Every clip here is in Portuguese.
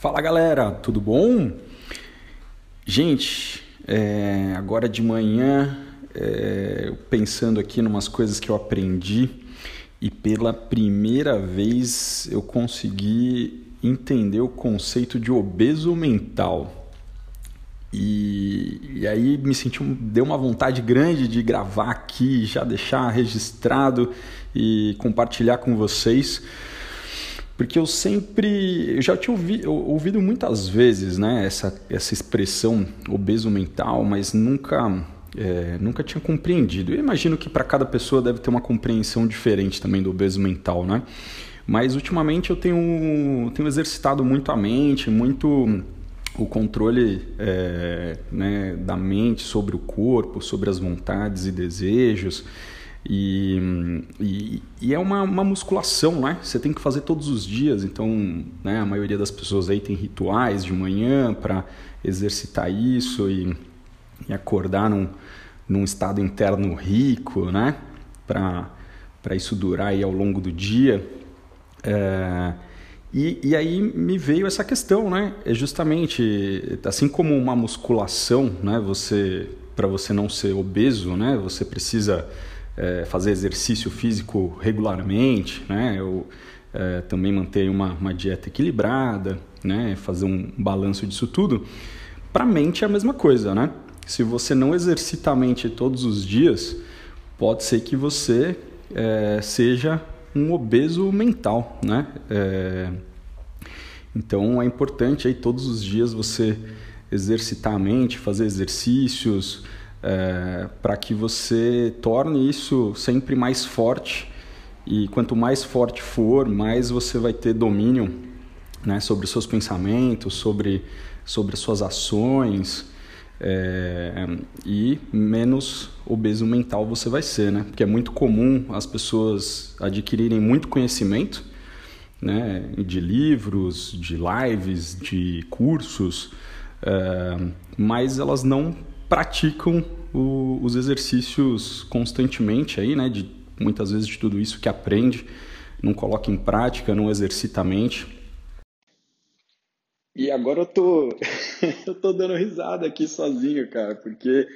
Fala galera, tudo bom? Gente, é, agora de manhã, é, pensando aqui em umas coisas que eu aprendi e pela primeira vez eu consegui entender o conceito de obeso mental. E, e aí me senti deu uma vontade grande de gravar aqui, já deixar registrado e compartilhar com vocês porque eu sempre, eu já tinha ouvi, ouvido muitas vezes, né, essa, essa expressão obeso mental, mas nunca, é, nunca tinha compreendido. Eu imagino que para cada pessoa deve ter uma compreensão diferente também do obeso mental, né? Mas ultimamente eu tenho, tenho exercitado muito a mente, muito o controle é, né, da mente sobre o corpo, sobre as vontades e desejos. E, e, e, é uma, uma musculação, né? Você tem que fazer todos os dias. Então, né, a maioria das pessoas aí tem rituais de manhã para exercitar isso e, e acordar num, num estado interno rico, né? Para isso durar aí ao longo do dia. É, e, e aí me veio essa questão, né? É justamente assim como uma musculação, né? Você para você não ser obeso, né? Você precisa é, fazer exercício físico regularmente, né? Eu é, também manter uma, uma dieta equilibrada, né? Fazer um balanço disso tudo. Para a mente é a mesma coisa, né? Se você não exercita a mente todos os dias, pode ser que você é, seja um obeso mental, né? É, então é importante aí todos os dias você exercitar a mente, fazer exercícios, é, para que você torne isso sempre mais forte e quanto mais forte for, mais você vai ter domínio né, sobre os seus pensamentos, sobre, sobre as suas ações é, e menos obeso mental você vai ser, né? Porque é muito comum as pessoas adquirirem muito conhecimento, né? De livros, de lives, de cursos, é, mas elas não praticam o, os exercícios constantemente aí, né? De muitas vezes de tudo isso que aprende, não coloca em prática, não exercita a mente. E agora eu tô eu tô dando risada aqui sozinho, cara, porque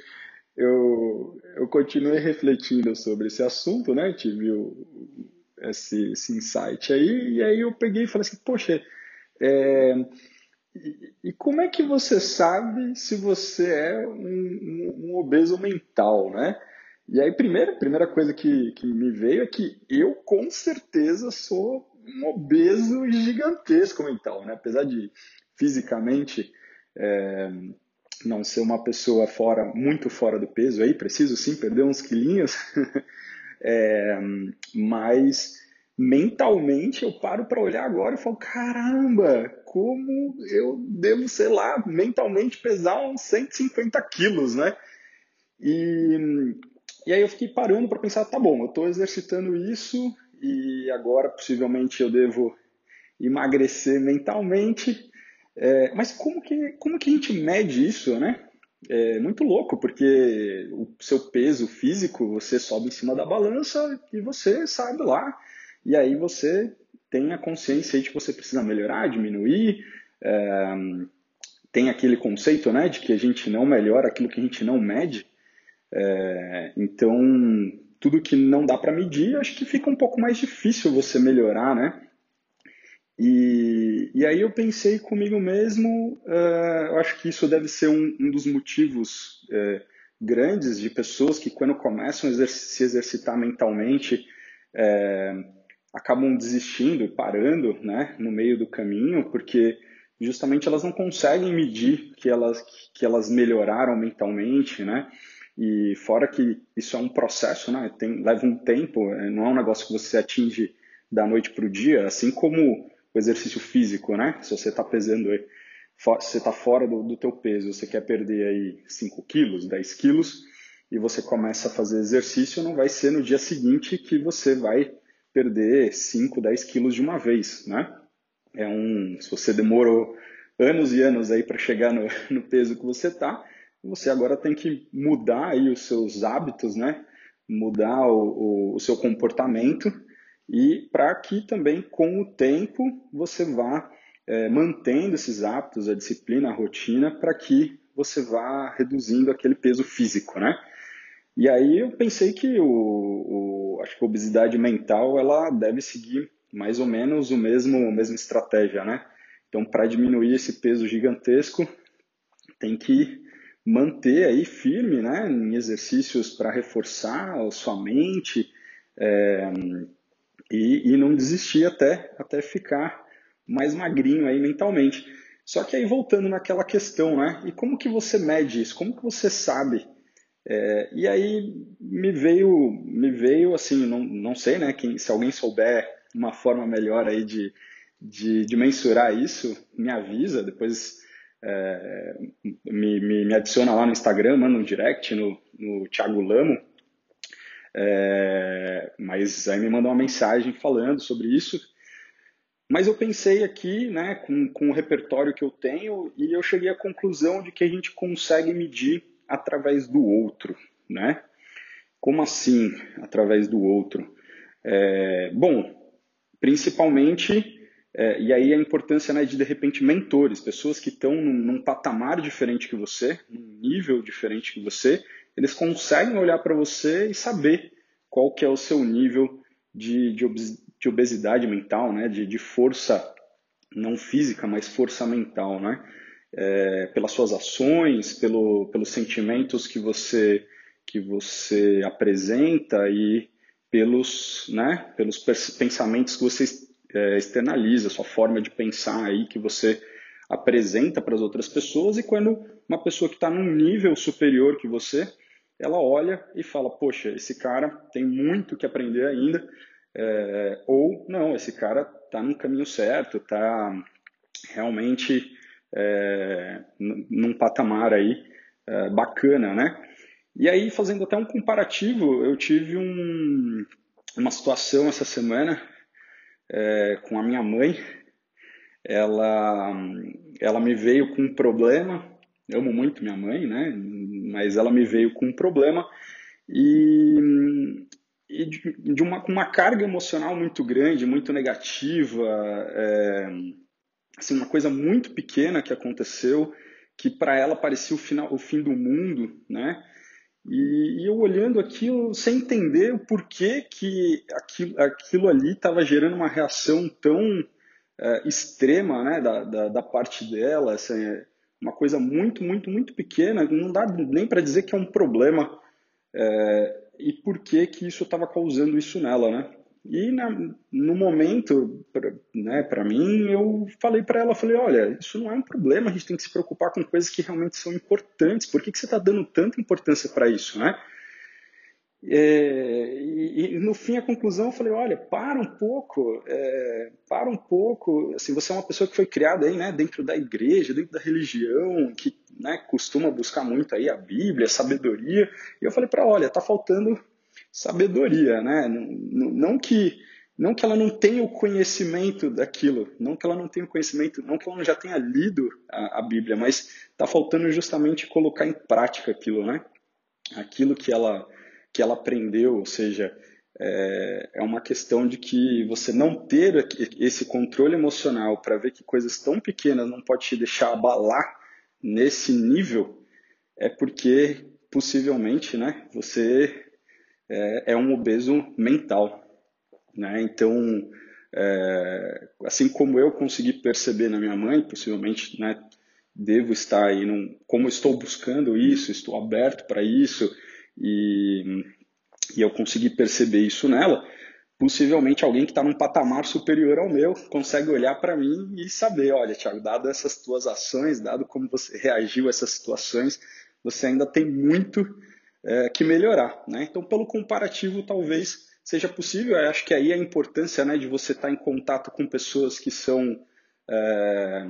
eu eu continuei refletindo sobre esse assunto, né? Tive o, esse, esse insight aí e aí eu peguei e falei assim, poxa, é, e, como é que você sabe se você é um, um, um, obeso mental, né? E aí, primeira, primeira coisa que, que me veio é que eu, com certeza, sou um obeso gigantesco mental, né? Apesar de, fisicamente, é, não ser uma pessoa fora, muito fora do peso, aí preciso sim perder uns quilinhos, é, mas mentalmente eu paro para olhar agora e falo, caramba, como eu devo, sei lá, mentalmente pesar uns 150 quilos, né? E, e aí eu fiquei parando para pensar, tá bom, eu estou exercitando isso e agora possivelmente eu devo emagrecer mentalmente, é, mas como que, como que a gente mede isso, né? É muito louco, porque o seu peso físico, você sobe em cima da balança e você sabe lá e aí você tem a consciência de que você precisa melhorar, diminuir. É, tem aquele conceito né, de que a gente não melhora aquilo que a gente não mede. É, então, tudo que não dá para medir, acho que fica um pouco mais difícil você melhorar, né? E, e aí eu pensei comigo mesmo, uh, eu acho que isso deve ser um, um dos motivos grandes de pessoas que quando começam a exerc se exercitar mentalmente, acabam desistindo, parando né, no meio do caminho, porque justamente elas não conseguem medir que elas, que elas melhoraram mentalmente, né? E fora que isso é um processo, né? Tem, leva um tempo, é, não é um negócio que você atinge da noite para o dia, assim como o exercício físico, né? Se você está pesando, você está fora do, do teu peso, você quer perder aí 5 quilos, 10 quilos, e você começa a fazer exercício, não vai ser no dia seguinte que você vai perder 5, 10 quilos de uma vez, né? É um, se você demorou anos e anos aí para chegar no, no, peso que você está, você agora tem que mudar aí os seus hábitos, né? Mudar o, o, o seu comportamento e para que também com o tempo você vá é, mantendo esses hábitos, a disciplina, a rotina, para que você vá reduzindo aquele peso físico, né? E aí eu pensei que o, o, acho que a obesidade mental ela deve seguir mais ou menos o mesmo a mesma estratégia, né? Então para diminuir esse peso gigantesco tem que manter aí firme, né? Em exercícios para reforçar a sua mente é, e, e não desistir até até ficar mais magrinho aí mentalmente. Só que aí voltando naquela questão, né? E como que você mede isso? Como que você sabe? É, e aí me veio, me veio assim, não, não sei, né? Quem, se alguém souber uma forma melhor aí de, de, de mensurar isso, me avisa. Depois é, me, me, me, adiciona lá no Instagram, manda um direct no, no Thiago Lamo. É, mas aí me mandou uma mensagem falando sobre isso. Mas eu pensei aqui, né, com, com o repertório que eu tenho, e eu cheguei à conclusão de que a gente consegue medir através do outro, né? Como assim, através do outro? É, bom, principalmente, é, e aí a importância né, de, de repente, mentores, pessoas que estão num, num patamar diferente que você, num nível diferente que você, eles conseguem olhar para você e saber qual que é o seu nível de, de, de obesidade mental, né? de, de força não física, mas força mental, né? É, pelas suas ações, pelo, pelos sentimentos que você que você apresenta e pelos, né, pelos pensamentos que você é, externaliza, sua forma de pensar aí que você apresenta para as outras pessoas e quando uma pessoa que está num nível superior que você, ela olha e fala, poxa, esse cara tem muito que aprender ainda, é, ou não, esse cara está no caminho certo, está realmente é, num patamar aí é, bacana, né? E aí, fazendo até um comparativo, eu tive um, uma situação essa semana é, com a minha mãe. Ela, ela me veio com um problema, eu amo muito minha mãe, né? Mas ela me veio com um problema e e de, de uma, uma carga emocional muito grande, muito negativa, é, assim, uma coisa muito pequena que aconteceu, que para ela parecia o, final, o fim do mundo, né? E, e, eu olhando aquilo sem entender o porquê que aquilo, aquilo ali estava gerando uma reação tão é, extrema né, da, da, da, parte dela, assim, uma coisa muito, muito, muito pequena, não dá nem para dizer que é um problema. É, e por que que isso estava causando isso nela, né? E na, no momento, pra, né, para mim, eu falei para ela, falei, olha, isso não é um problema, a gente tem que se preocupar com coisas que realmente são importantes. Por que, que você está dando tanta importância para isso, né? É, e, e, no fim a conclusão eu falei, olha, para um pouco, é, para um pouco, assim, você é uma pessoa que foi criada aí, né, dentro da igreja, dentro da religião, que né, costuma buscar muito aí a Bíblia, a sabedoria, e eu falei para olha, tá faltando sabedoria, né, não, não que não que ela não tenha o conhecimento daquilo, não que ela não tenha o conhecimento, não que ela não já tenha lido a, a Bíblia, mas está faltando justamente colocar em prática aquilo, né? Aquilo que ela que ela aprendeu, ou seja, é, é uma questão de que você não ter esse controle emocional para ver que coisas tão pequenas não pode te deixar abalar nesse nível, é porque possivelmente, né, você é, é um obeso mental, né? Então, é, assim como eu consegui perceber na minha mãe, possivelmente, né, devo estar aí, num, como estou buscando isso, estou aberto para isso, e, e eu consegui perceber isso nela, possivelmente alguém que está num patamar superior ao meu consegue olhar para mim e saber, olha, Thiago, dado essas tuas ações, dado como você reagiu a essas situações, você ainda tem muito é, que melhorar, né? Então, pelo comparativo, talvez seja possível. Eu acho que aí a importância, né, de você estar em contato com pessoas que são é,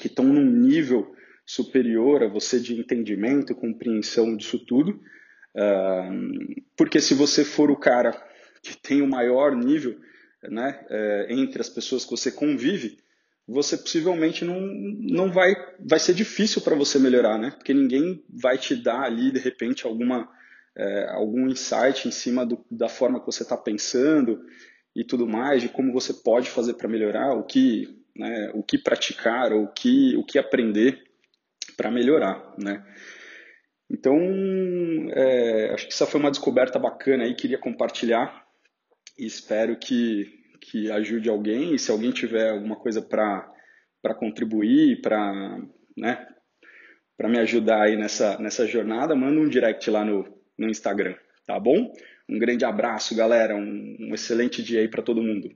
que estão num nível superior a você de entendimento, compreensão disso tudo, porque se você for o cara que tem o maior nível né, é, entre as pessoas que você convive, você possivelmente não, não vai, vai ser difícil para você melhorar, né? Porque ninguém vai te dar ali, de repente, alguma, é, algum insight em cima do, da forma que você está pensando e tudo mais, de como você pode fazer para melhorar, o que né, o que praticar o que, o que aprender para melhorar, né? Então, é, acho que essa foi uma descoberta bacana aí, queria compartilhar e espero que, que ajude alguém. E se alguém tiver alguma coisa para contribuir, para né, me ajudar aí nessa, nessa jornada, manda um direct lá no, no Instagram, tá bom? Um grande abraço, galera. Um, um excelente dia aí para todo mundo.